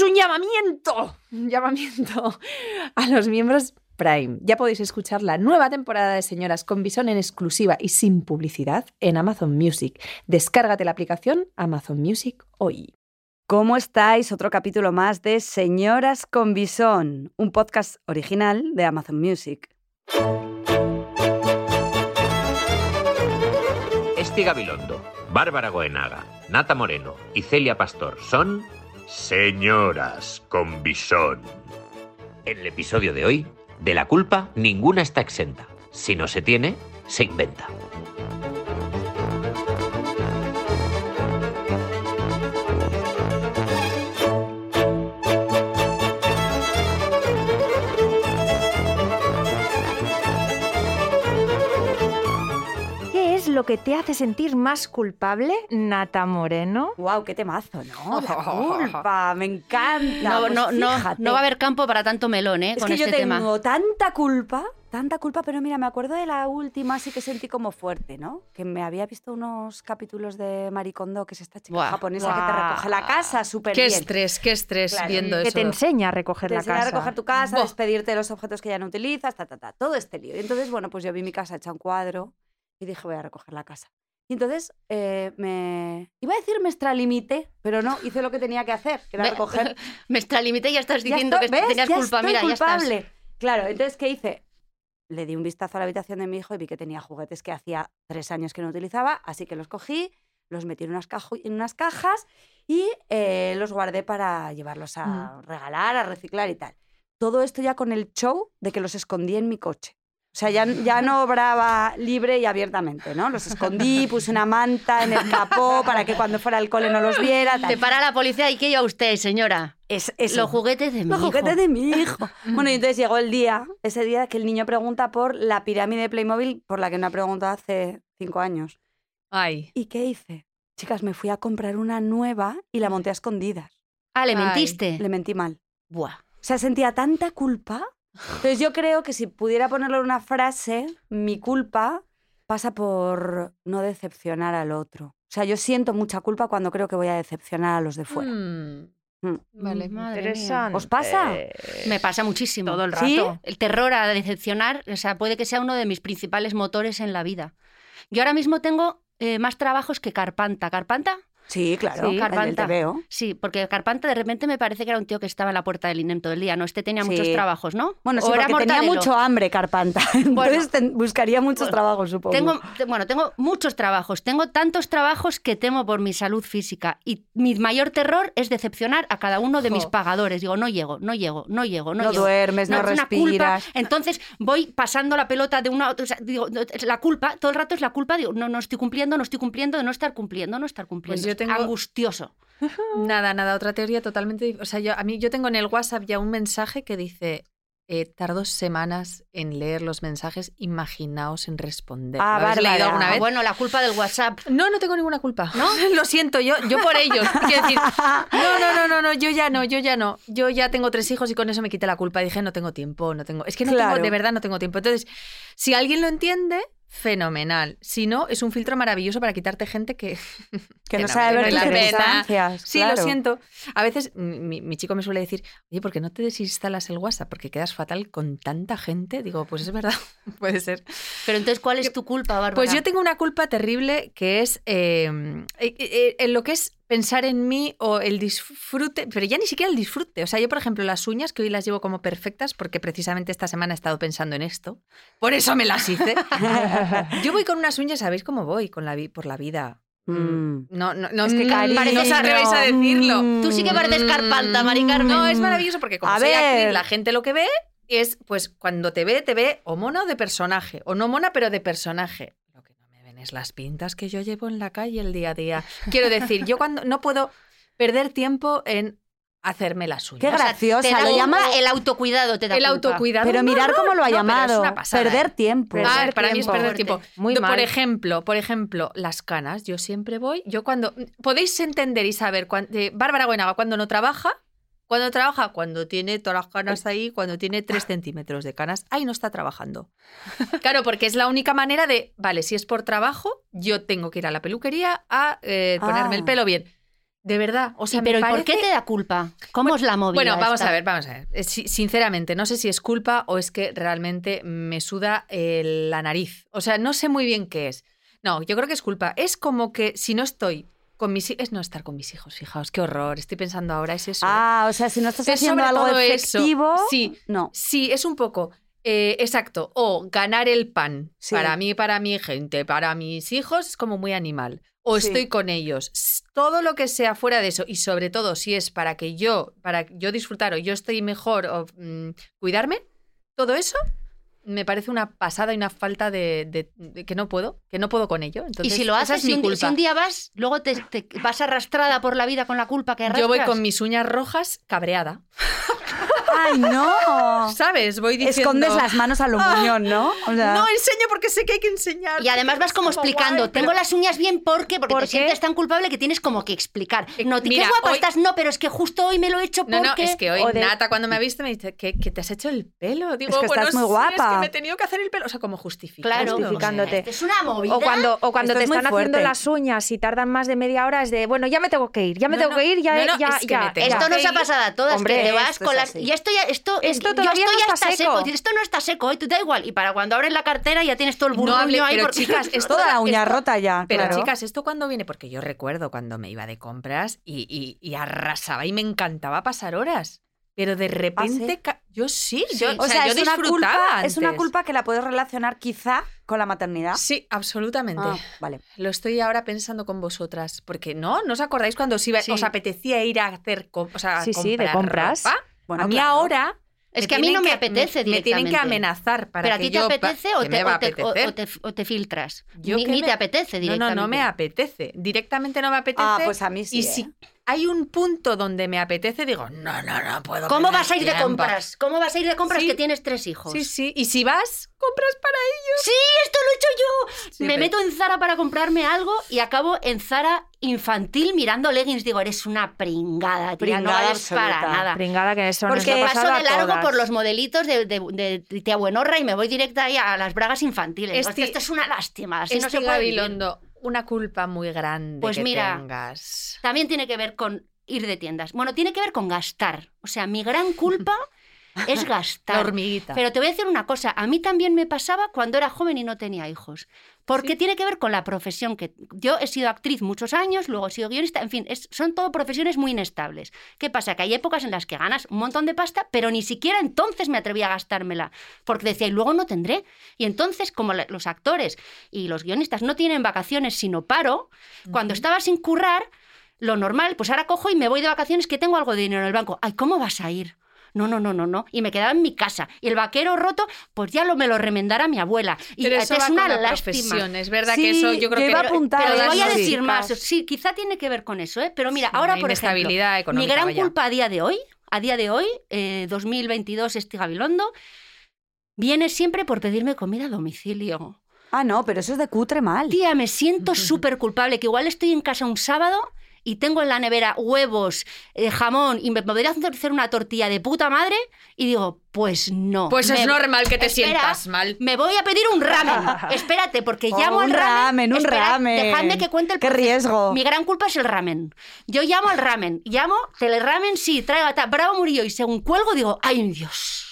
es un llamamiento, un llamamiento a los miembros Prime. Ya podéis escuchar la nueva temporada de Señoras con Bison en exclusiva y sin publicidad en Amazon Music. Descárgate la aplicación Amazon Music hoy. ¿Cómo estáis? Otro capítulo más de Señoras con Bison, un podcast original de Amazon Music. Esti Gabilondo, Bárbara Goenaga, Nata Moreno y Celia Pastor son Señoras con Bison. En el episodio de hoy, de la culpa ninguna está exenta. Si no se tiene, se inventa. Lo que te hace sentir más culpable, Nata Moreno? ¡Wow! ¡Qué temazo, ¿no? La culpa, me encanta. No, Pues no, no, no va a haber campo para tanto melón, ¿eh? Es con que este yo tengo tema. tanta culpa, tanta culpa, pero mira, me acuerdo de la última, sí que sentí como fuerte, ¿no? Que me había visto unos capítulos de Maricondo, que es esta chica japonesa que te recoge la casa súper Qué bien. estrés, qué estrés Claro, viendo Que eso. te enseña a recoger Te la enseña casa. a recoger tu casa, despedirte de los objetos que ya no utilizas, ta, ta, ta, todo este lío. Y entonces, bueno, pues yo vi mi casa hecha un cuadro y dije, voy a recoger la casa. Y entonces eh, me... Iba a decir me extralimité, pero no, hice lo que tenía que hacer, que era Ve- recoger Me extralimité y ya estás Ya diciendo estoy- que ¿ves? tenías Ya culpa. estoy Mira, ya culpable. estás. Claro, entonces, ¿qué hice? Le di un vistazo a la habitación de mi hijo y vi que tenía juguetes que hacía tres años que no utilizaba, así que los cogí, los metí en unas, en unas cajas y eh, los guardé para llevarlos a regalar, a reciclar y tal. Todo esto ya con el show de que los escondí en mi coche. O sea, ya, ya no obraba libre y abiertamente, ¿no? Los escondí, puse una manta en el capó para que cuando fuera al cole no los viera. tal. Te para la policía y ¿qué lleva usted, señora? Es, eso. Los juguetes de mi Los hijo. juguetes de mi hijo. Bueno, y entonces llegó el día, ese día que el niño pregunta por la pirámide de Playmobil por la que no ha preguntado hace cinco años. Ay. ¿Y qué hice? Chicas, me fui a comprar una nueva y la monté a escondidas. Ah, ¿le Ay, mentiste? Le mentí mal. Buah. O sea, sentía tanta culpa. Entonces yo creo que si pudiera ponerlo en una frase, mi culpa pasa por no decepcionar al otro. O sea, yo siento mucha culpa cuando creo que voy a decepcionar a los de fuera. Mm, Mm. Vale. Madre Interesante. ¿Os pasa? Me pasa muchísimo. Todo el ¿Sí? rato. El terror a decepcionar, o sea, puede que sea uno de mis principales motores en la vida. Yo ahora mismo tengo eh, más trabajos que Carpanta. ¿Carpanta? Sí, claro. Sí, del Carpanta. Sí, porque Carpanta de repente me parece que era un tío que estaba en la puerta del INEM todo el día, ¿no? Este tenía muchos trabajos, ¿no? Bueno, ¿O sí, era porque tenía mucho hambre, Carpanta. Entonces buscaría muchos Bueno, trabajos, supongo. Tengo, te- bueno, tengo muchos trabajos. Tengo tantos trabajos que temo por mi salud física. Y mi mayor terror es decepcionar a cada uno de mis pagadores. Digo, no llego, no llego, no llego, no, no llego. duermes, no, culpa. respiras. Entonces voy pasando la pelota de una a otra. o sea, digo, no, la culpa, todo el rato es la culpa. Digo, no, no estoy cumpliendo, no estoy cumpliendo, de no estar cumpliendo, no estar cumpliendo. Pues yo Es tengo- Angustioso. Nada, nada, otra teoría totalmente. O sea, yo, a mí yo tengo en el WhatsApp ya un mensaje que dice: eh, tardo semanas en leer los mensajes, imaginaos en responder. Ah, ¿Lo leído alguna Ah, vez? bueno, la culpa del WhatsApp. No, no tengo ninguna culpa. ¿No? Lo siento, yo, yo por ellos. Quiero decir, no, no, no, no, no, yo ya no, yo ya no. Yo ya tengo tres hijos y con eso me quité la culpa. Dije, no tengo tiempo, no tengo. Es que no Claro. tengo, de verdad no tengo tiempo. Entonces, si alguien lo entiende, fenomenal. Si no, es un filtro maravilloso para quitarte gente que. Que no no sabe ver merece tus la pena. circunstancias. Sí, claro. lo siento. A veces mi, mi chico me suele decir, oye, ¿por qué no te desinstalas el WhatsApp? Porque quedas fatal con tanta gente. Digo, pues es verdad, puede ser. Pero entonces, ¿cuál es tu culpa, Bárbara? Pues yo tengo una culpa terrible que es eh, eh, eh, en lo que es pensar en mí o el disfrute, pero ya ni siquiera el disfrute. O sea, yo, por ejemplo, las uñas, que hoy las llevo como perfectas, porque precisamente esta semana he estado pensando en esto, por eso me las hice. yo voy con unas uñas, ¿sabéis cómo voy con la vi- por la vida? Mm. No, no, no, Es que, no, cariño, no os atrevéis a decirlo. mm. Tú sí que pareces Carpanta, Mari Carmen. No, es maravilloso porque como A soy actriz, ver. la gente lo que ve es, pues, cuando te ve, te ve o mona o de personaje, o no mona, pero de personaje. Las pintas que yo llevo en la calle el día a día. Quiero decir, yo cuando no puedo perder tiempo en hacerme las uñas. Qué O sea, graciosa, te da lo llama- el autocuidado, te da el culpa. autocuidado. Pero no, mirar cómo lo ha no, pero es llamado. una pasada, perder ¿eh? tiempo. Ah, Perder para mí es perder tiempo. Muy mal. Por ejemplo, por ejemplo, las canas. Yo siempre voy. Yo cuando. Podéis entender y saber. cuan- eh, Bárbara Buenaga, cuando no trabaja. Cuando trabaja, cuando tiene todas las canas ahí, cuando tiene 3 centímetros de canas, ahí no está trabajando. Claro, porque es la única manera de, vale, si es por trabajo, yo tengo que ir a la peluquería a eh, ponerme Ah. el pelo bien. De verdad. O sea, pero ¿y por qué te da culpa? ¿Cómo es la movida? Bueno, vamos esta? a ver, vamos a ver. Eh, si- Sinceramente, no sé si es culpa o es que realmente me suda eh, la nariz. O sea, no sé muy bien qué es. No, yo creo que es culpa. Es como que si no estoy con mis hijos, es no estar con mis hijos, fijaos, qué horror. Estoy pensando ahora, es eso. ¿eh? Ah, o sea, si no estás Es haciendo algo todo eso. efectivo, Sí. no. Sí, es un poco. eh, exacto. O ganar el pan Sí. para mí, para mi gente, para mis hijos, es como muy animal. O Sí. estoy con ellos. Todo lo que sea fuera de eso, y sobre todo si es para que yo, para yo disfrutar o yo estoy mejor o mm, cuidarme, todo eso me parece una pasada y una falta de, de- de que no puedo, que no puedo con ello. Y Entonces, si lo haces, es si mi un, si un día vas, luego te, te vas arrastrada por la vida con la culpa que arrastras. Yo voy con mis uñas rojas cabreada. ¡Ay, no! ¿Sabes? Voy diciendo... Escondes las manos al muñón, ¿no? O sea, No enseño porque sé que hay que enseñar. Y además vas como explicando, guay, tengo pero- las uñas bien porque, porque ¿Por te qué? sientes tan culpable que tienes como que explicar. Eh, No, qué mira, guapa hoy- estás, no, pero es que justo hoy me lo he hecho porque... No, no, es que hoy de- Nata cuando me ha visto me dice que, que te has hecho el pelo. Digo, Es que bueno, estás muy sí, guapa. es que me he tenido que hacer el pelo. O sea, como justificando. Claro, Justificándote. Es una movida. O cuando, o cuando Esto te es están haciendo las uñas y tardan más de media hora, es de, bueno, ya me tengo que ir, ya me No, tengo no, que ir, ya, no, no, ya, es que ya, me tengo ya. Esto nos ha pasado a todas, Hombre, que te vas con es las... Y esto ya, esto, Esto todavía esto no ya está seco. Esto no está seco, te da igual. Y para cuando abres la cartera ya tienes todo el No burruño hable- ahí. pero chicas, esto toda la uña esto- rota ya, Pero claro. chicas, ¿esto cuándo viene? Porque yo recuerdo cuando me iba de compras y, y- y arrasaba y me encantaba pasar horas. Pero de repente, ca- yo sí, yo, o sea, yo es, una culpa, es una culpa que la puedes relacionar quizá con la maternidad. Sí, absolutamente. Ah, vale. Lo estoy ahora pensando con vosotras. Porque no, ¿no os acordáis cuando os, iba- Sí. os apetecía ir a hacer o sea, Sí, sí, de compras. ropa? Bueno, a mí claro. ahora. Es que a mí no me que- apetece me, me tienen que directamente. amenazar para ¿Pero a que ti te yo pa- apetece o que te, me va a o te- o- apetecer. o te, o te filtras? Yo ni ni me- te apetece No, directamente. no, no me apetece. Directamente no me apetece. Ah, pues a mí sí. y ¿eh? si hay un punto donde me apetece, digo, no, no, no puedo. ¿Cómo vas a ir de compras? ¿Cómo vas a ir de compras Sí. que tienes tres hijos? Sí, sí. Y si vas, compras para ellos. Sí, esto lo he hecho yo. Sí, me pero- meto en Zara para comprarme algo y acabo en Zara infantil mirando leggings. Digo, eres una pringada, tía, no Pringada para absoluta. nada. Pringada que eso Porque nos Paso de largo todas. por los modelitos de, de, de tía Buenorra y me voy directa ahí a las bragas infantiles. Hostia, esto es una lástima. Así no se puede una culpa muy grande Pues que mira, tengas. También tiene que ver con ir de tiendas. Bueno, tiene que ver con gastar. O sea, mi gran culpa es gastar. La hormiguita. Pero te voy a decir una cosa, a mí también me pasaba cuando era joven y no tenía hijos. Porque Sí. tiene que ver con la profesión que yo he sido actriz muchos años, luego he sido guionista, en fin, es- son todo profesiones muy inestables. ¿Qué pasa? Que hay épocas en las que ganas un montón de pasta, pero ni siquiera entonces me atrevía a gastármela, porque decía, y luego no tendré. Y entonces, como la- los actores y los guionistas no tienen vacaciones sino paro, cuando estaba sin currar, lo normal, pues ahora cojo y me voy de vacaciones que tengo algo de dinero en el banco. Ay, ¿cómo vas a ir? No, no, no, no, no. Y me quedaba en mi casa. Y el vaquero roto, pues ya lo me lo remendara mi abuela. Y Pero es va una con la lástima. profesión. Es verdad Sí, que eso yo creo que... Pero, apuntar pero voy a decir Sí. más. Sí, quizá tiene que ver con eso, ¿eh? Pero mira, Sí, ahora por ejemplo, inestabilidad mi gran vaya. culpa a día de hoy, a día de hoy, eh, 2022, este Gabilondo, viene siempre por pedirme comida a domicilio. Ah, no, pero eso es de cutre mal. Tía, me siento súper culpable, que igual estoy en casa un sábado y tengo en la nevera huevos, eh, jamón y me podría hacer una tortilla de puta madre y digo, pues no. Pues Me- es normal que te Espera, sientas mal. Me voy a pedir un ramen. Espérate, porque Oh, llamo al un ramen. ramen, un Espera, ramen. Dejadme que cuente el Qué riesgo. Mi gran culpa es el ramen. Yo llamo al ramen, llamo, teleramen, sí, traiga, ta- bravo Murillo, y según cuelgo digo, ay Dios.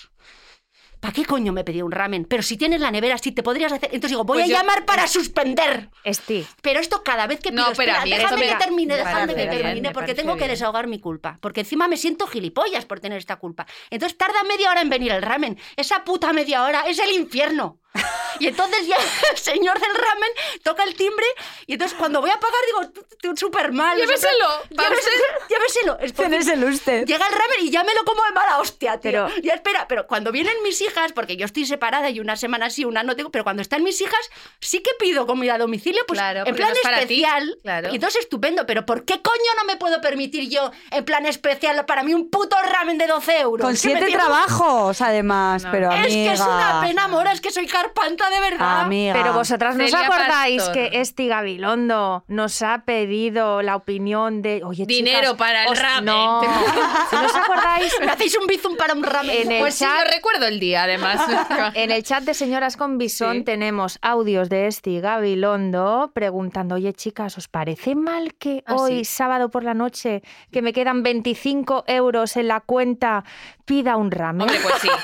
¿Para qué coño me pedí un ramen? Pero si tienes la nevera, sí te podrías hacer. Entonces digo, voy Pues a yo- llamar para suspender. Esti, Pero esto cada vez que pido, No, pero espera, a mí dejadme esto que me- termine, me dejadme que termine, me porque tengo que bien. desahogar mi culpa. Porque encima me siento gilipollas por tener esta culpa. Entonces tarda media hora en venir el ramen. Esa puta media hora es el infierno. Y entonces ya el señor del ramen toca el timbre y entonces cuando voy a pagar digo, "Tú- tú súper mal. Lléveselo, Lléveselo. Lléveselo. Es el usted. Llega el ramen y ya me lo como de mala hostia, tío. Pero- Ya espera, pero cuando vienen mis hijas, porque yo estoy separada y una semana sí, una no tengo, pero cuando están mis hijas, sí que pido comida a domicilio, pues Claro, en plan no es para ti, especial. claro. Y entonces estupendo, pero ¿por qué coño no me puedo permitir yo, en plan especial, para mí un puto ramen de 12 euros? Con Es siete trabajos, además, No. pero Es amiga. que es una pena, mora, es que soy carpanta de verdad. Amiga. pero vosotras no os acordáis Pastor. que Esti Gabilondo nos ha pedido la opinión de. Oye, Dinero chicas, para el os- ramen. No. ¿No os acordáis. Me hacéis un bizum para un ramen. En el Pues sí, yo recuerdo el día, además. En el chat de Señoras con Bisón Sí. tenemos audios de Esti Gabilondo preguntando, oye chicas, ¿os parece mal que Ah, hoy, sí. sábado por la noche, que me quedan 25 euros en la cuenta, pida un ramen? Hombre, pues sí.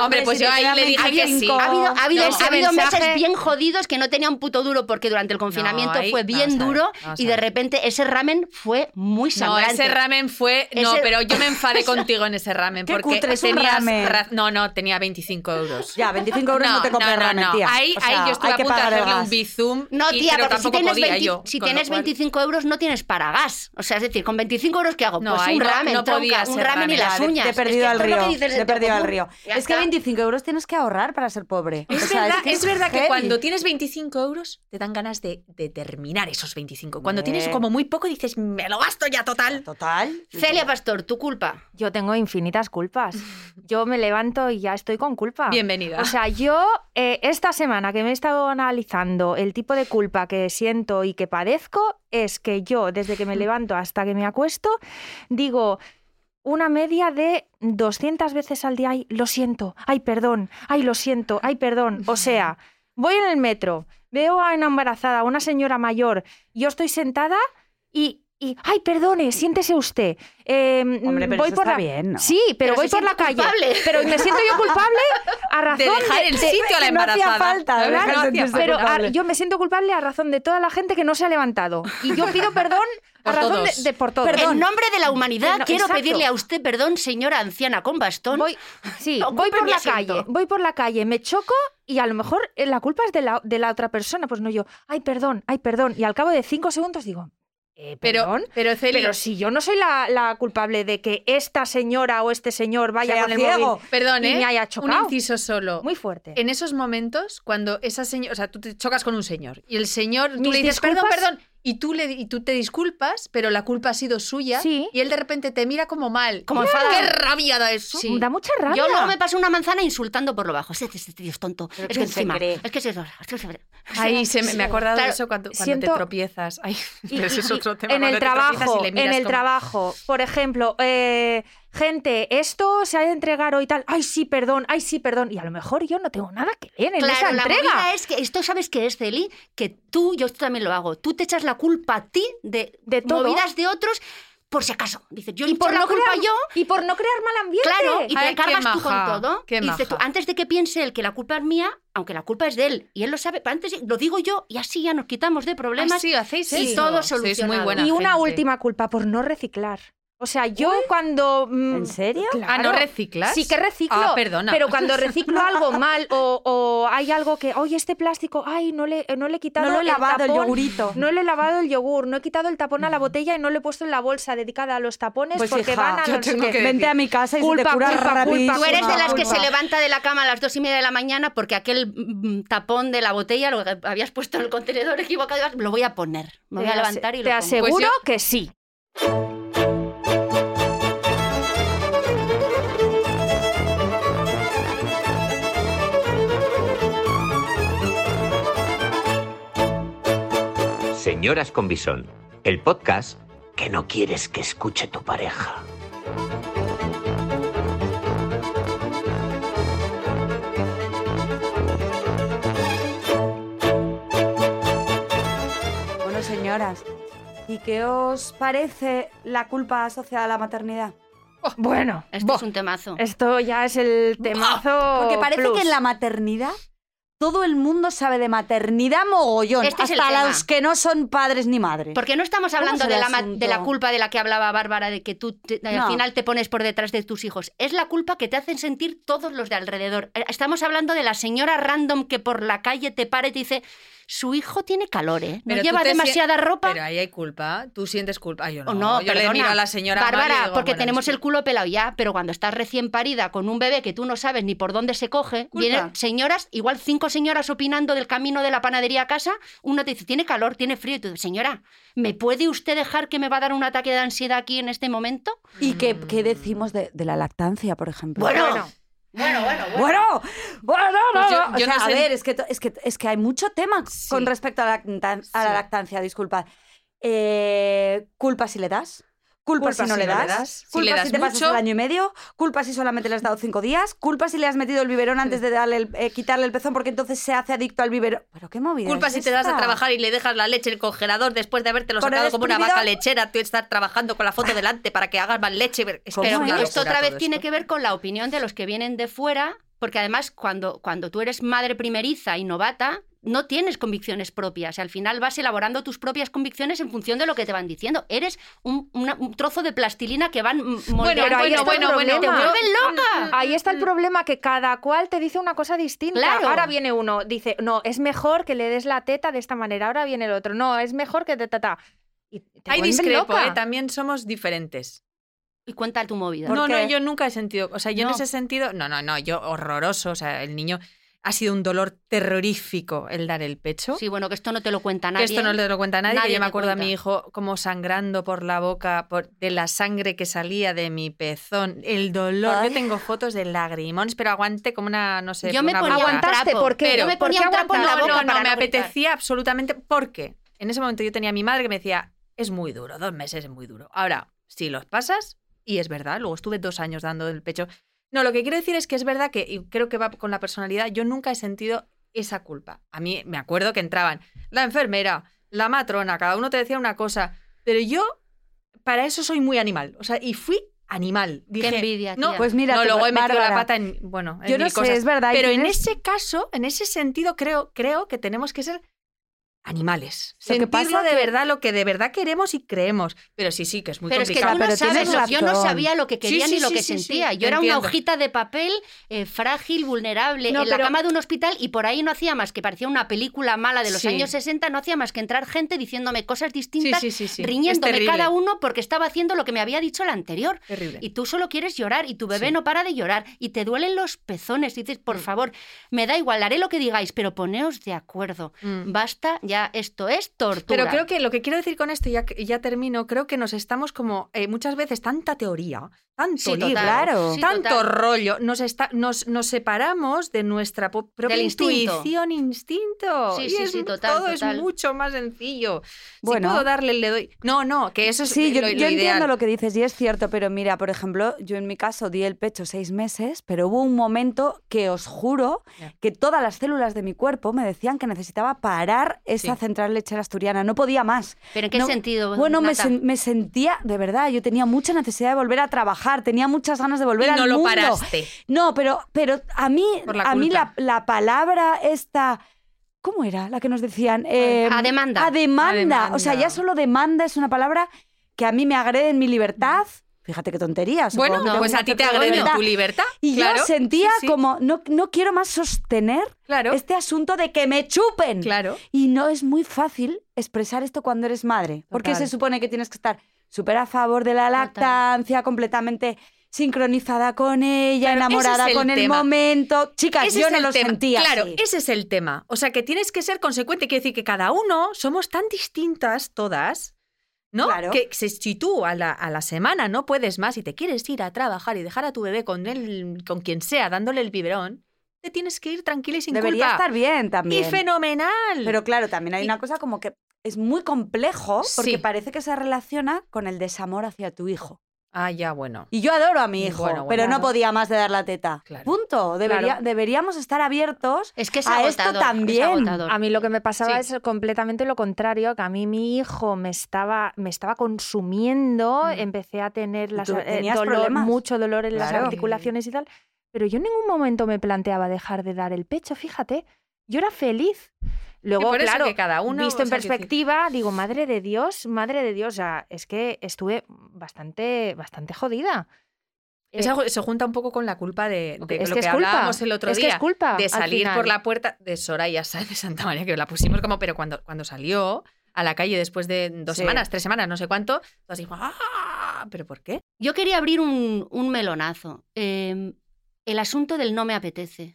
Hombre, pues yo ahí le dije que sí. 25. Ha habido, ha habido, No, ha habido mensaje- meses bien jodidos que no tenía un puto duro porque durante el confinamiento ahí- fue bien ver, duro y de repente ese ramen fue muy No, sangrante. ese ramen fue. No, Ese- pero yo me enfadé contigo en ese ramen. Qué porque cutre es un tenías ramen. ra- No, no, tenía 25 euros. Ya, 25 euros no, te compras ramen, tía. Ahí, O sea, ahí yo estuve a punto de hacerle un gas. bizum. No, y- tía, pero porque si tampoco tienes, podía 20 yo. si tienes cual- 25 euros no tienes para gas. O sea, es decir, con 25 euros ¿qué hago? No, Pues un no- ramen, no un ramen y las uñas. Te he perdido al lo río. que dices he perdido al río. Ya Es que está. 25 euros tienes que ahorrar para ser pobre. Es, O sea, verdad, que es verdad que heavy. cuando tienes 25 euros te dan ganas de, de terminar esos 25. Cuando tienes como muy poco dices, me lo gasto ya total. Total. Celia Pastor, tu culpa. Yo tengo infinitas culpas. Yo me levanto y ya estoy con culpa. Bienvenida. O sea, yo eh, esta semana que me he estado analizando el tipo de culpa que siento y que padezco es que yo, desde que me levanto hasta que me acuesto, digo una media de 200 veces al día, ay, lo siento, ay, perdón, ay, lo siento, ay, perdón. O sea, voy en el metro, veo a una embarazada, a una señora mayor, yo estoy sentada y... y, ay, perdone, siéntese usted. Eh, Hombre, pero voy eso por está la... bien, ¿no? Sí, pero, Pero voy por la calle. culpable. Pero me siento yo culpable a razón de dejar el de- sitio a la que no hacía embarazada. falta, La verdad, no hacía pero a- yo me siento culpable a razón de toda la gente que no se ha levantado. Y yo pido perdón a Por razón todos. de, de- por todos. En nombre de la humanidad, No, quiero exacto. pedirle a usted perdón, señora anciana con bastón. Voy, sí, voy por la asiento. calle, voy por la calle, me choco y a lo mejor eh, la culpa es de la, de la otra persona. Pues no yo, ay, perdón, ay, perdón. Y al cabo de cinco segundos digo, eh, Pero, perdón. pero Celia, Pero si yo no soy la, la culpable de que esta señora o este señor vaya con el ciego. móvil perdón, y ¿eh? me haya Un chocado. inciso solo. muy fuerte. En esos momentos, cuando esa señora, o sea, tú te chocas con un señor y el señor, tú le dices, perdón, disculpas- perdón, y tú, le, y tú te disculpas, pero la culpa ha sido suya Sí. y él de repente te mira como mal. Como ¡Qué rabia da eso! Sí. Da mucha rabia. Yo luego me paso una manzana insultando por lo bajo. Este, este tío es tonto. ¿Pero es que se encima. cree? Es que es eso. Es que se- Ahí se me, me he acordado Claro, de eso cuando, cuando siento- te tropiezas. Ay, Y- pero ese y- es otro tema. en el te tropiezas y trabajo, en el como- trabajo, por ejemplo, eh, gente, esto se ha de entregar hoy tal, ay sí, perdón, ay sí, perdón, y a lo mejor yo no tengo nada que ver en esa Claro, la entrega. movida es que esto sabes que es, Celi, que tú, yo esto también lo hago, tú te echas la culpa a ti de, De todo. movidas de otros por si acaso. Dices, yo y por la no culpa crear, yo, y por no crear mal ambiente. claro, y te Ay, qué cargas tú con maja, todo. Y dices tú, maja. antes de que piense él que la culpa es mía, aunque la culpa es de él, y él lo sabe, pero antes lo digo yo y así ya nos quitamos de problemas. Ah, sí, hacéis y eso. todo Sois muy solucionado. buena y una gente. última culpa por no reciclar. O sea, yo cuando... mm, ¿En serio? Ah, ¿no reciclas? Sí que reciclo. Ah, perdona. Pero cuando reciclo algo mal o, o hay algo que, oye, este plástico, ay, no le, no le he quitado No lo he el lavado, el tapón, yogurito. No le he lavado el yogur, no he quitado el tapón a la botella y no le he puesto en la bolsa dedicada a los tapones Pues porque hija, van a yo tengo que Vente a mi casa y se Culpa, te cura culpa, rapidísimo. Tú eres de las que culpa. se levanta de la cama a las dos y media de la mañana porque aquel mm, tapón de la botella lo que habías puesto en el contenedor equivocado, lo voy a poner. Me voy a Te levantar y Te lo pongo. aseguro Pues yo- que sí. Señoras con Bisón, el podcast que no quieres que escuche tu pareja. Bueno, señoras, ¿y qué os parece la culpa asociada a la maternidad? Bueno, Este es un temazo. esto ya es el temazo. Porque parece plus. que en la maternidad todo el mundo sabe de maternidad mogollón, Este hasta los que no son padres ni madres. Porque no estamos ¿Cómo hablando de la, de la culpa de la que hablaba Bárbara, de que tú te- No. al final te pones por detrás de tus hijos. Es la culpa que te hacen sentir todos los de alrededor. Eh, Estamos hablando de la señora random que por la calle te para y te dice, su hijo tiene calor, ¿eh? No Pero lleva demasiada ropa. Pero ahí hay culpa. Tú sientes culpa. Ay, yo no. O no, yo le miro a la señora Bárbara, digo, porque bueno, tenemos el culo pelado ya, pero cuando estás recién parida con un bebé que tú no sabes ni por dónde se coge, Culpa. vienen señoras, igual cinco señoras opinando del camino de la panadería a casa, uno te dice, tiene calor, tiene frío, y tú dices, señora, ¿me puede usted dejar que me va a dar un ataque de ansiedad aquí en este momento? ¿Y qué, qué decimos de, de la lactancia, por ejemplo? Bueno, Bueno. Bueno, bueno, Bueno, bueno, no, Pues yo- no. yo o sea, no a ver, es que, to- es, que, es que hay mucho tema Sí. con respecto a la, lactan- a la Sí. lactancia, disculpad. Eh, culpa si le das, culpa, si no le das, Si culpa le das si te pasas el año y medio, culpa si solamente le has dado cinco días, culpa si le has metido el biberón antes de darle el- eh, quitarle el pezón porque entonces se hace adicto al biberón. Pero qué movida Culpa es si te das a trabajar y le dejas la leche en el congelador después de habértelo sacado como una vaca lechera, tú estás trabajando con la foto delante para que hagas más leche. Es que ¿Cómo es Pero es? esto otra vez tiene que ver con la opinión de los que vienen de fuera, porque además cuando, cuando tú eres madre primeriza y novata, no tienes convicciones propias. Al final vas elaborando tus propias convicciones en función de lo que te van diciendo. Eres un, una- un trozo de plastilina que van moldeando. pero ahí está el bueno, bueno, te problema. vuelven loca. Ahí está el problema, que cada cual te dice una cosa distinta. Claro. Ahora viene uno, dice, no, es mejor que le des la teta de esta manera. Ahora viene el otro, no, es mejor que te tata. Y te Ahí vuelven discrepo, loca. ¿eh? también somos diferentes. Y cuenta tu movida. ¿Por No, no, yo nunca he sentido, o sea, yo en No. ese sentido, no, no, no, yo horroroso, o sea, el niño ha sido un dolor terrorífico el dar el pecho. Sí, bueno, que esto no te lo cuenta Que nadie. esto no le lo cuenta nadie, que Nadie yo me te acuerdo a mi cuenta. hijo como sangrando por la boca por, de la sangre que salía de mi pezón, el dolor. Ay. Yo tengo fotos de lagrimones, pero aguanté como una, no sé, Yo me una ponía Aguantaste, trapo. ¿por qué? Pero ¿Por me ponía un trapo en la aguantaste? boca No, no, para me no gritar. apetecía absolutamente porque en ese momento yo tenía a mi madre que me decía, es muy duro, dos meses es muy duro. Ahora, si los pasas, y es verdad, luego estuve dos años dando el pecho. No, lo que quiero decir es que es verdad que, y creo que va con la personalidad, yo nunca he sentido esa culpa. A mí me acuerdo que entraban la enfermera, la matrona, cada uno te decía una cosa, pero yo para eso soy muy animal, o sea, y fui animal. Dije, Qué envidia, no. Pues mira, no, luego he metido la pata en, bueno, en Yo no mil sé, cosas. es verdad. Pero en ese caso, en ese sentido, creo, creo que tenemos que ser animales. Lo que Sentirlo pasa de que- verdad lo que de verdad queremos y creemos. Pero sí, sí, que es muy pero es que complicado. tú no pero tienes sabes, yo no sabía lo que quería Sí, sí, ni lo sí, que sentía. yo era una hojita de papel eh, frágil, vulnerable, No, en la cama de un hospital y por ahí no hacía más que parecía una película mala de los años 60, no hacía más que entrar gente diciéndome cosas distintas, riñéndome cada uno porque estaba haciendo lo que me había dicho el anterior. Terrible. Y tú solo quieres llorar y tu bebé no para de llorar y te duelen los pezones y dices, por Mm. favor, me da igual, haré lo que digáis, pero poneos de acuerdo. Mm. Basta, ya esto es tortura. Pero creo que lo que quiero decir con esto, y ya, termino, creo que nos estamos como eh, muchas veces tanta teoría, tanto Sí, libro, total. Claro. Sí, tanto total. rollo, nos, está, nos, nos separamos de nuestra propia Del intuición, instinto. Sí, y sí, es- sí, total, todo total. es mucho más sencillo. Bueno. si puedo darle, le doy. No, no, que eso es Sí, yo, lo, lo yo entiendo ideal. lo que dices y es cierto, pero mira, por ejemplo, yo en mi caso di el pecho seis meses, pero hubo un momento que os juro que todas las células de mi cuerpo me decían que necesitaba parar esa Sí. central lechera asturiana, no podía más. ¿Pero en qué No, sentido? Bueno, me, sen- me sentía, de verdad, yo tenía mucha necesidad de volver a trabajar, tenía muchas ganas de volver y al no lo paraste. No, pero, pero a mí, la a mí la, palabra esta, ¿cómo era la que nos decían? Eh, A demanda. A demanda. A O sea, ya solo demanda es una palabra que a mí me agrede en mi libertad. Fíjate qué tontería. supongo Bueno, pues a ti te agrede tu libertad. Y claro. yo sentía Sí, sí, como, no, no quiero más sostener Claro, este asunto de que me chupen. claro. Y no es muy fácil expresar esto cuando eres madre, porque se supone que tienes que estar súper a favor de la lactancia, completamente sincronizada con ella, enamorada es con el momento. Chicas, Ese yo no lo tema. sentía Claro, así. ese es el tema. O sea, que tienes que ser consecuente. Quiere decir que cada uno somos tan distintas todas, ¿no? Claro. Que si, si tú a la, a la semana no puedes más y te quieres ir a trabajar y dejar a tu bebé con él, con quien sea, dándole el biberón, te tienes que ir tranquila y sin Debería culpa. estar bien también. Y fenomenal. Pero claro, también hay Y- una cosa como que es muy complejo porque Sí. parece que se relaciona con el desamor hacia tu hijo. Ah, ya, bueno. Y yo adoro a mi hijo, Bueno, bueno, pero no podía más de dar la teta. Claro. Punto. Debería- Claro. Deberíamos estar abiertos. Es que es a esto agotador. es también. agotador. A mí lo que me pasaba Sí. es completamente lo contrario, que a mí mi hijo me estaba, me estaba consumiendo, Mm. empecé a tener las, eh, dolor- mucho dolor en las articulaciones y tal, pero yo en ningún momento me planteaba dejar de dar el pecho, fíjate, yo era feliz. Luego, por eso claro, que cada uno, visto o en decir- perspectiva, digo, madre de Dios, madre de Dios, o sea, es que estuve bastante, bastante jodida. Eh, Eso se junta un poco con la culpa de, de es lo que que, es culpa, hablábamos el otro es que día. es culpa, de al salir por la puerta de Soraya Sáenz de Santa María, que la pusimos como, pero cuando, cuando salió a la calle después de dos Sí. semanas, tres semanas, no sé cuánto, todas dijimos, ¡ah! ¿Pero por qué? Yo quería abrir un, un melonazo. Eh, el asunto del no me apetece.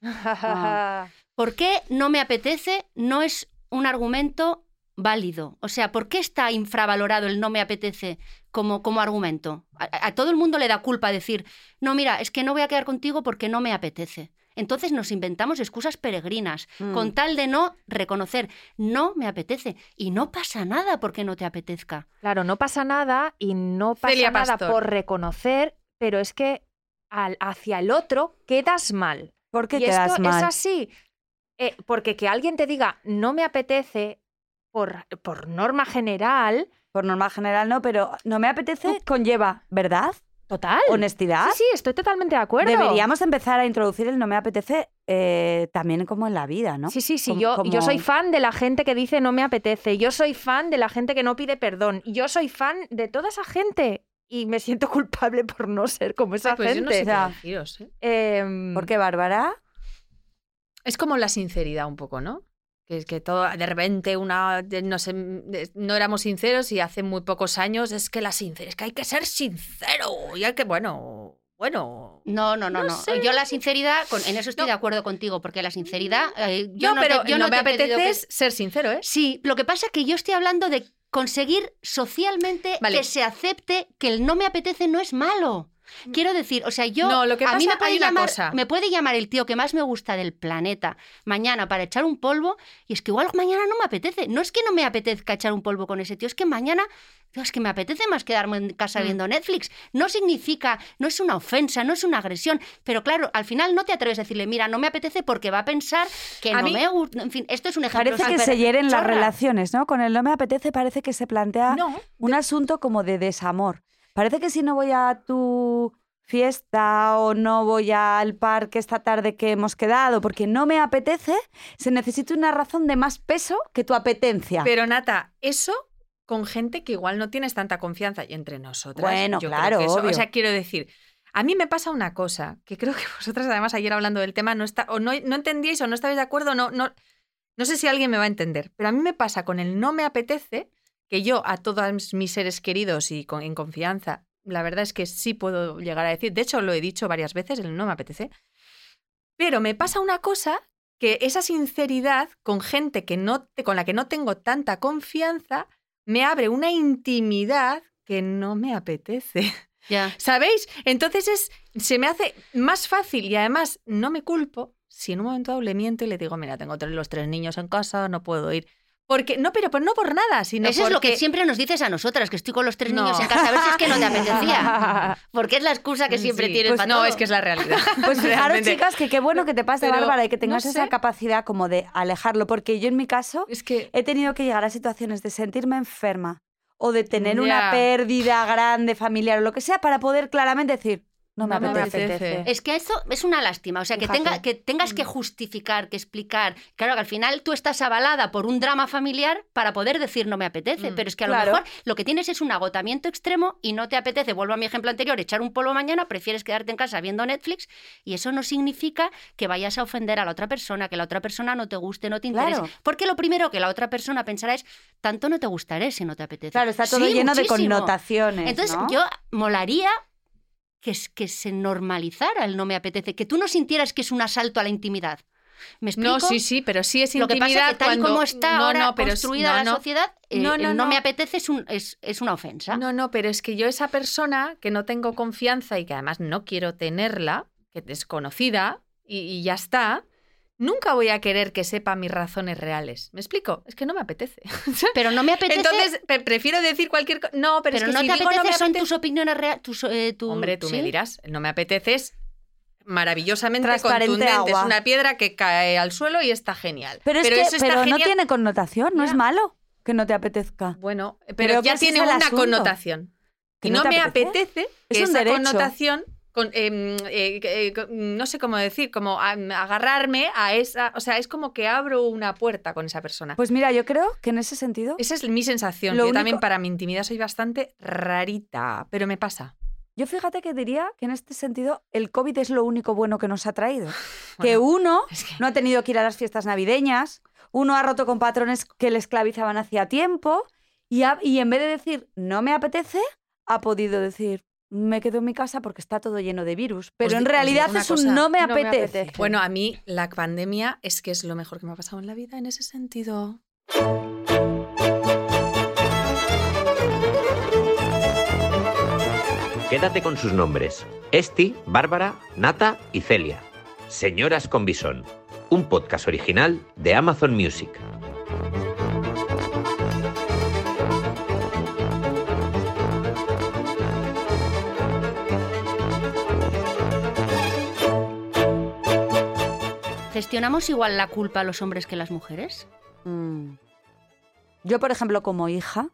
¿Por qué no me apetece no es un argumento válido? O sea, ¿por qué está infravalorado el no me apetece como, como argumento? A, a todo el mundo le da culpa decir, no, mira, es que no voy a quedar contigo porque no me apetece. Entonces nos inventamos excusas peregrinas Mm. con tal de no reconocer, no me apetece. Y no pasa nada porque no te apetezca. Claro, no pasa nada y no pasa Celia nada Pastor. por reconocer, pero es que al- hacia el otro quedas mal. ¿Por qué y quedas esto mal? es así. Eh, porque que alguien te diga no me apetece por, por norma general, Por norma general no, pero no me apetece conlleva, ¿verdad? total. Honestidad. Sí, sí, estoy totalmente de acuerdo. Deberíamos empezar a introducir el no me apetece eh, también como en la vida, ¿no? Sí, sí, sí. Como- Yo, yo soy fan de la gente que dice no me apetece. Yo soy fan de la gente que no pide perdón. Yo soy fan de toda esa gente. Y me siento culpable por no ser como esa Ay, pues yo no gente. sé qué Ya. deciros, ¿eh? Em, ¿Por qué, Bárbara? Es como la sinceridad un poco, ¿no? Que es que todo, de repente una, no, sé, de- no éramos sinceros y hace muy pocos años es que la sinceridad, es que hay que ser sincero y hay que, bueno, bueno. No, no, no, No sé. Yo la sinceridad, con- en eso estoy No. de acuerdo contigo, porque la sinceridad. eh, yo no, no, pero te- yo no, me te apetece que- ser sincero, ¿eh? Sí, lo que pasa es que yo estoy hablando de conseguir socialmente Vale. que se acepte que el no me apetece no es malo. Quiero decir, o sea, yo No, lo que a mí pasa- me puede hay una llamar, cosa. me puede llamar el tío que más me gusta del planeta mañana para echar un polvo y es que igual mañana no me apetece. No es que no me apetezca echar un polvo con ese tío, es que mañana es que me apetece más quedarme en casa Mm. viendo Netflix. No significa, no es una ofensa, no es una agresión, pero claro, al final no te atreves a decirle, mira, no me apetece porque va a pensar que A no mí- me gusta. En fin, esto es un ejemplo. Parece que se hieren las relaciones, ¿no? Con el no me apetece parece que se plantea No, un asunto como de desamor. Parece que si no voy a tu fiesta o no voy al parque esta tarde que hemos quedado porque no me apetece, se necesita una razón de más peso que tu apetencia. pero Nata, eso con gente que igual no tienes tanta confianza y entre nosotras. Bueno, yo creo claro, que eso- obvio. O sea, quiero decir, a mí me pasa una cosa que creo que vosotras además ayer hablando del tema no está o no, no entendíais o no estabais de acuerdo, no, no, no sé si alguien me va a entender, pero a mí me pasa con el no me apetece que yo a todos mis seres queridos y con, en confianza, la verdad es que sí puedo llegar a decir, de hecho lo he dicho varias veces, el no me apetece, pero me pasa una cosa que esa sinceridad con gente que no con la que no tengo tanta confianza me abre una intimidad que no me apetece. Ya. ¿Sabéis? Entonces es, se me hace más fácil y además no me culpo si en un momento dado le miento y le digo, mira, tengo los tres niños en casa, no puedo ir. Porque, no, pero, pero no por nada, sino Eso es lo que siempre nos dices a nosotras, que estoy con los tres No. niños en casa, a ver si es que no te apetecía. Porque es la excusa que siempre Sí, tienes pues para no, todo. es que es la realidad. Pues fijaros, Realmente. chicas, que qué bueno que te pase, Pero, Bárbara, y que no tengas esa capacidad como de alejarlo, porque yo en mi caso Es que he tenido que llegar a situaciones de sentirme enferma o de tener una pérdida grande familiar o lo que sea para poder claramente decir, no me No me apetece. Es que eso es una lástima, o sea, que, tenga, que tengas que justificar, que explicar. Claro, que al final tú estás avalada por un drama familiar para poder decir no me apetece, Mm, pero es que a claro. lo mejor lo que tienes es un agotamiento extremo y no te apetece, vuelvo a mi ejemplo anterior, echar un polvo mañana, prefieres quedarte en casa viendo Netflix y eso no significa que vayas a ofender a la otra persona, que la otra persona no te guste, no te interese. Claro. Porque lo primero que la otra persona pensará es, tanto no te gustaré si no te apetece. Claro, está todo Sí, lleno de connotaciones. Entonces, ¿no? yo molaría que, es- que se normalizara el no me apetece, que tú no sintieras que es un asalto a la intimidad. ¿Me explico? no, sí, sí, pero sí es Lo que intimidad pasa es que tal y cuando- como está no, ahora no, pero es- construida no, la sociedad, eh, No, el no, no, me apetece es, un- es, es una ofensa. No, no, pero es que yo esa persona que no tengo confianza y que además no quiero tenerla, que es desconocida y, y ya está, nunca voy a querer que sepa mis razones reales. ¿Me explico? Es que no me apetece. Pero no me apetece, Entonces, pre- prefiero decir cualquier cosa. No, pero, pero, es que no si te digo apetece, no me son apetece- tus opiniones reales. Tus, eh, tu- Hombre, tú me dirás, no me apetece es maravillosamente contundente. agua. Es una piedra que cae al suelo y está genial. Pero es que eso está pero no tiene connotación, no Ya. es malo que no te apetezca. Bueno, pero Creo ya tiene una asunto. connotación. ¿Que Y no me apetece? apetece Es que esa derecho. connotación, con, em, eh, eh, con- no sé cómo decir, como a- agarrarme a esa, o sea, es como que abro una puerta con esa persona. Pues mira, yo creo que en ese sentido esa es mi sensación. Lo Yo también para mi intimidad soy bastante rarita, pero me pasa. Yo fíjate que diría que en este sentido el COVID es lo único bueno que nos ha traído. que uno es que- no ha tenido que ir a las fiestas navideñas, uno ha roto con patrones que le esclavizaban hacía tiempo y, ha- y en vez de decir no me apetece, ha podido decir me quedo en mi casa porque está todo lleno de virus. Pero Os en realidad es un cosa, no me no me apetece. apetece. Bueno, a mí la pandemia es que es lo mejor que me ha pasado en la vida en ese sentido. Quédate con sus nombres. Esti, Bárbara, Nata y Celia. Señoras con Bisón, un podcast original de Amazon Music. ¿Gestionamos igual la culpa a los hombres que las mujeres? Mm. Yo, por ejemplo, como hija,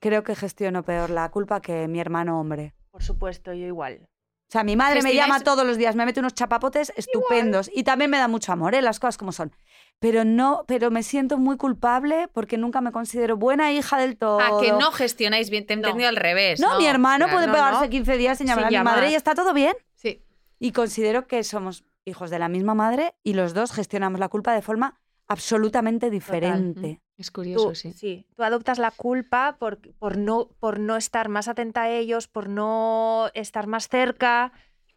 creo que gestiono peor la culpa que mi hermano hombre. Por supuesto, yo igual. O sea, mi madre me llama todos los días, me mete unos chapapotes estupendos y también me da mucho amor, ¿eh? las cosas como son. Pero no, pero me siento muy culpable porque nunca me considero buena hija del todo. Ah, que no gestionáis bien, te he No. entendido al revés. No, mi hermano claro. puede no, pegarse no. 15 días sin llamar Sin a mi madre y está todo bien. Sí. Y considero que somos hijos de la misma madre y los dos gestionamos la culpa de forma absolutamente diferente. Es curioso, Tú, sí. tú adoptas la culpa por, por, no, por no estar más atenta a ellos, por no estar más cerca. A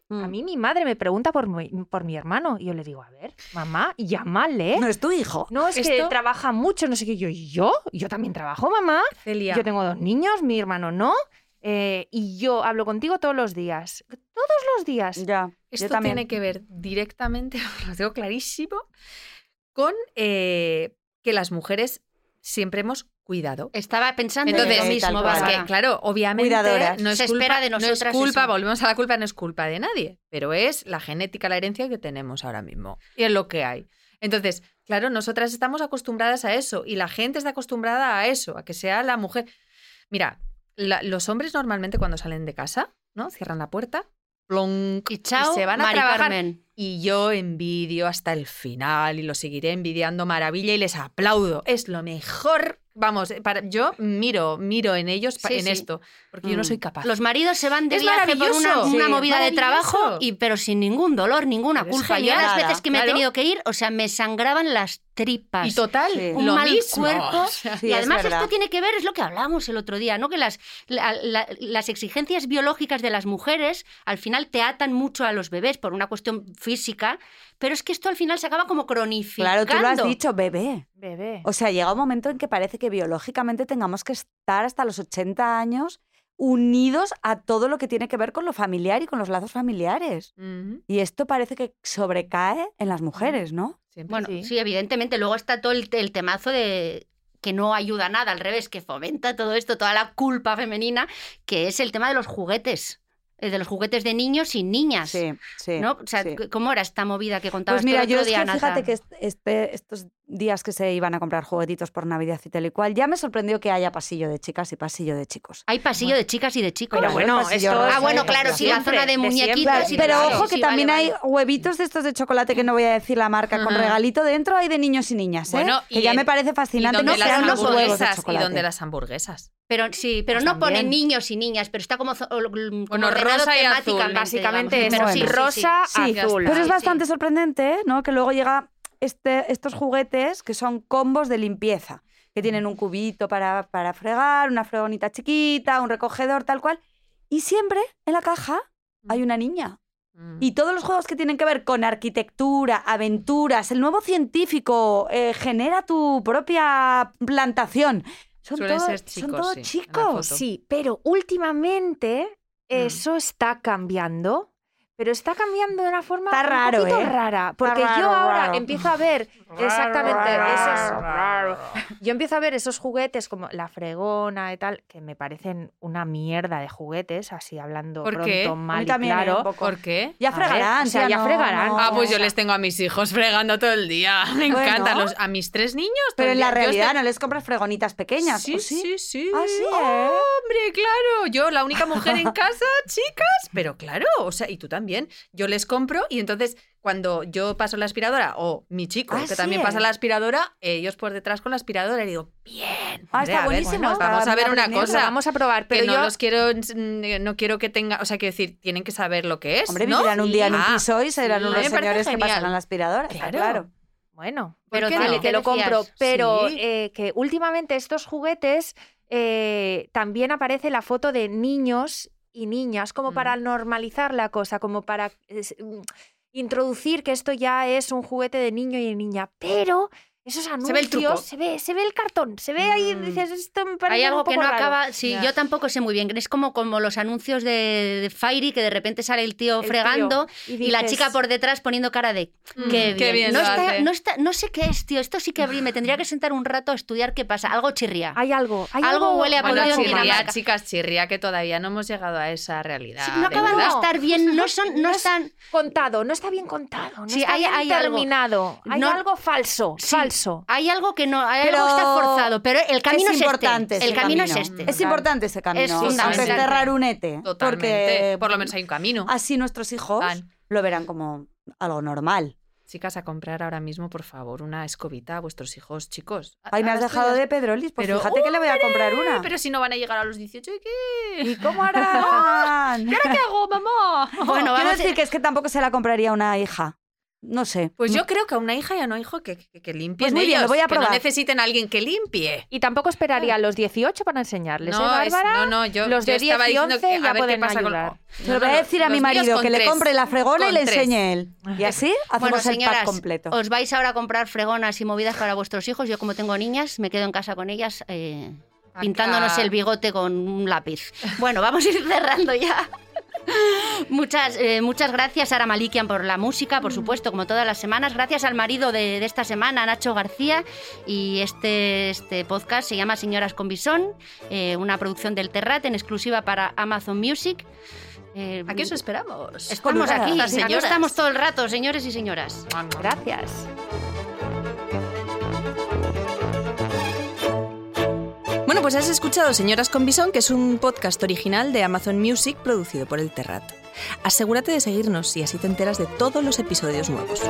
Mm. mí mi madre me pregunta por mi, por mi hermano y yo le digo, a ver, mamá, llámale. No es tu hijo. No, es que Esto- trabaja mucho, no sé qué. Yo, ¿y yo? Yo también trabajo, mamá. Celia, Yo tengo dos niños, mi hermano no. eh, y yo hablo contigo todos los días. Todos los días. Ya, esto también. tiene que ver directamente, lo tengo clarísimo, con eh, que las mujeres siempre hemos cuidado. Estaba pensando Entonces, en lo mismo, que, claro, obviamente Cuidadoras. no es Se culpa, espera de no es nosotras culpa, eso. volvemos a la culpa, no es culpa de nadie, pero es la genética, la herencia que tenemos ahora mismo y es lo que hay. Entonces, claro, nosotras estamos acostumbradas a eso y la gente está acostumbrada a eso, a que sea la mujer. Mira, la- los hombres normalmente cuando salen de casa, ¿no? Cierran la puerta, plonk, Y chao, se van a Mari trabajar Carmen. y yo envidio hasta el final y lo seguiré envidiando maravilla y les aplaudo. Es lo mejor. Vamos, para, yo miro, miro en ellos Sí, en sí. esto, porque yo no Mm. soy capaz. Los maridos se van de Es viaje por una, movida de trabajo, y, pero sin ningún dolor, ninguna Pero culpa. Yo las veces que me he tenido que ir, o sea, me sangraban las tripas. y total, Sí. un lo mal mismo. cuerpo. O sea, Sí, y además esto tiene que ver, es lo que hablamos el otro día, ¿no? Que las, la- la- las exigencias biológicas de las mujeres al final te atan mucho a los bebés por una cuestión física, pero es que esto al final se acaba como cronificando. Claro, tú lo has dicho, bebé. Bebé. O sea, llega un momento en que parece que biológicamente tengamos que estar hasta los 80 años unidos a todo lo que tiene que ver con lo familiar y con los lazos familiares. Y esto parece que sobrecae en las mujeres, ¿no? siempre. Bueno, Sí. sí. evidentemente. Luego está todo el, el temazo de que no ayuda nada, al revés, que fomenta todo esto, toda la culpa femenina, que es el tema de los juguetes, eh, de los juguetes de niños y niñas. Sí, sí. ¿no? O sea, sí. ¿cómo era esta movida que contabas Pues mira, yo es día, que fíjate que est- este- estos días que se iban a comprar juguetitos por Navidad y tal y cual, ya me sorprendió que haya pasillo de chicas y pasillo de chicos. Hay pasillo de chicas y de chicos. Pero bueno, esto Ah, bueno, de claro, siempre, sí, la zona de de muñequitos. sí, pero ojo que también vale. hay huevitos de estos de chocolate que no voy a decir la marca con regalito dentro, hay de niños y niñas, ¿eh? Bueno, que y ya en- me parece ¿Y fascinante. dónde No las sean los huevos de hamburguesas? ¿Y dónde las hamburguesas? Pero sí, pero Pues no pone también. niños y niñas, pero está como, como Bueno, rosa y azul, Básicamente digamos. es Pero Bueno. sí, rosa, azul. Pero es bastante sí. sorprendente, ¿eh? ¿no? Que luego llega este, estos juguetes que son combos de limpieza, que tienen un cubito para, para fregar, una fregonita chiquita, un recogedor, tal cual. Y siempre en la caja hay una niña. Mm. Y todos los juegos que tienen que ver con arquitectura, aventuras, el nuevo científico, eh, genera tu propia plantación. Son Suelen ser son chicos, todos sí, chicos. Sí, pero últimamente Mm. eso está cambiando. Pero está cambiando de una forma Está un poquito ¿eh? rara. Porque raro, yo ahora raro. empiezo a ver exactamente esos. Yo empiezo a ver esos juguetes como la fregona y tal, que me parecen una mierda de juguetes, así hablando ¿Por pronto, qué? Mal y también, ¿eh? claro. poco. ¿Por qué? Ya ver, fregarán, o sea, ya no, fregarán. no. Ah, pues yo les tengo a mis hijos fregando todo el día. Me Bueno. encanta. Los, a mis tres niños. Pero en la realidad estoy- no les compras fregonitas pequeñas, Sí, ¿o sí? sí, sí. Ah, sí, ¿eh? Hombre, claro. Yo, la única mujer en casa, chicas. Pero claro, o sea, y tú también. Yo les compro y entonces cuando yo paso la aspiradora o mi chico, Ah, que sí, también pasa ¿eh? la aspiradora, ellos por detrás con la aspradora y digo, bien. Ah, está a ver, buenísimo, bueno, vamos a ver una cosa. vamos a probar, pero que no yo los quiero, no quiero que tenga, o sea, quiero decir, tienen que saber lo que es, Hombre, ¿no? vivirán un día en un piso y serán sí, unos señores que pasarán la aspiradora. Claro. claro. Bueno, Pero vale, no? te lo compro. Pero Sí. eh, que últimamente estos juguetes eh, también aparece la foto de niños y niñas, como para Mm. normalizar la cosa, como para es, mm, introducir que esto ya es un juguete de niño y de niña. Pero esos ve el anuncios, truco. se ve, se ve el cartón, se ve ahí, Mm. dices, esto me parece Hay un algo que no raro". acaba. Sí, yo tampoco sé muy bien. Es como, como los anuncios de, de Fairy, que de repente sale el tío El fregando tío, y, la chica por detrás poniendo cara de Mm, qué bien. qué bien no, está, hace. no, está, no sé qué es, tío. Esto sí que. Me tendría que sentar un rato a estudiar qué pasa. Algo chirría. Hay algo, hay Algo algo, huele a Bueno, chirría, chicas, chirría, que todavía no hemos llegado a esa realidad. Sí, no acaban de estar bien, no son, no No es- están. contado, no está bien contado, no Sí, está hay- bien hay algo. terminado, hay No- algo falso, Sí, falso. Hay algo que no, hay Pero algo que está forzado, pero el camino es, importante este. El ese camino es camino. este. Es importante ese camino. Es fundamental. esté rarunete. Totalmente. Porque Por lo menos hay un camino. así nuestros hijos Van. lo verán como algo normal. Chicas, a comprar ahora mismo, por favor, una escobita a vuestros hijos, chicos. Ay, me has dejado de Pedrolis, pues Pero, fíjate que le voy a comprar una. Pero si no van a llegar a los 18, ¿y qué? ¿Y cómo harán? ¿Y ahora qué hago, mamá? Bueno, Quiero vamos a- decir que es que tampoco se la compraría una hija. No sé. Pues yo creo que a una hija y a un hijo que, que, que limpien Pues muy bien, ellos, lo voy a que no probar. necesiten a alguien que limpie. Y tampoco esperaría a los 18 para enseñarles, ¿eh, No, es- Bárbara? no, no, yo, los yo de 10 estaba y diciendo 11 que, a ya qué pueden con-. Se lo voy a decir a mi marido que le compre la fregona y le tres. enseñe él. Y así hacemos Bueno, el pack completo. os vais ahora a comprar fregonas y movidas para vuestros hijos. Yo, como tengo niñas, me quedo en casa con ellas eh, pintándonos el bigote con un lápiz. Bueno, vamos a ir cerrando ya. Muchas, eh, muchas gracias, Sara Malikian, por la música, por supuesto, como todas las semanas. Gracias al marido de, de esta semana, Nacho García. Y este, este podcast se llama Señoras con Bisón, eh, una producción del Terrat en exclusiva para Amazon Music. Eh, ¿A qué os esperamos? Estamos aquí, aquí estamos todo el rato, señores y señoras. Gracias. Bueno, pues has escuchado Señoras con Bisón, que es un podcast original de Amazon Music producido por el Terrat. Asegúrate de seguirnos y así te enteras de todos los episodios nuevos.